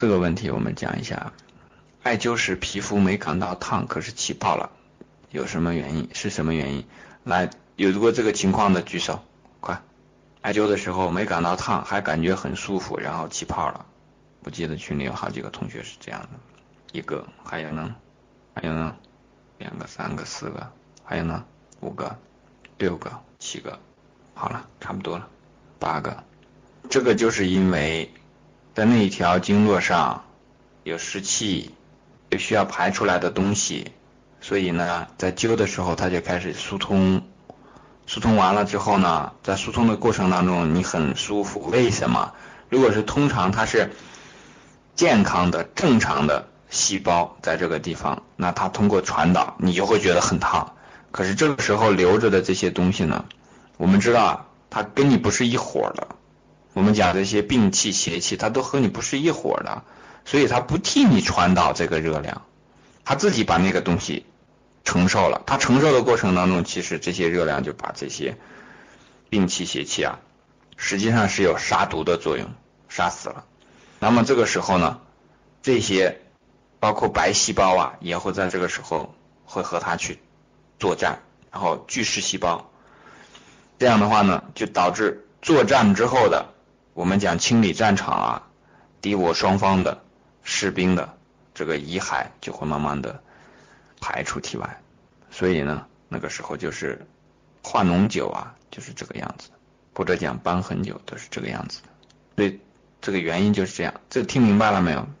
这个问题我们讲一下。艾灸时皮肤没感到烫，可是起泡了，有什么原因？是什么原因？来，有过这个情况的举手，快！艾灸的时候没感到烫，还感觉很舒服，然后起泡了。我记得群里有好几个同学是这样的，一个，还有呢？还有呢？两个、三个、四个，还有呢？五个、六个、七个，好了，差不多了，八个。这个就是因为在那一条经络上有湿气。有需要排出来的东西，所以呢，在灸的时候，它就开始疏通，疏通完了之后呢，在疏通的过程当中，你很舒服。为什么？如果是通常它是健康的、正常的细胞在这个地方，那它通过传导，你就会觉得很烫。可是这个时候留着的这些东西呢，我们知道啊，它跟你不是一伙的。我们讲这些病气邪气，它都和你不是一伙的。所以它不替你传导这个热量，它自己把那个东西承受了。它承受的过程当中，其实这些热量就把这些病气邪气啊，实际上是有杀毒的作用，杀死了。那么这个时候呢，这些包括白细胞啊，也会在这个时候会和它去作战，然后巨噬细胞。这样的话呢，就导致作战之后的我们讲清理战场啊，敌我双方的。士兵的这个遗骸就会慢慢的排出体外，所以呢，那个时候就是化脓酒啊，就是这个样子，或者讲瘢痕酒都是这个样子的，所以这个原因就是这样，这听明白了没有？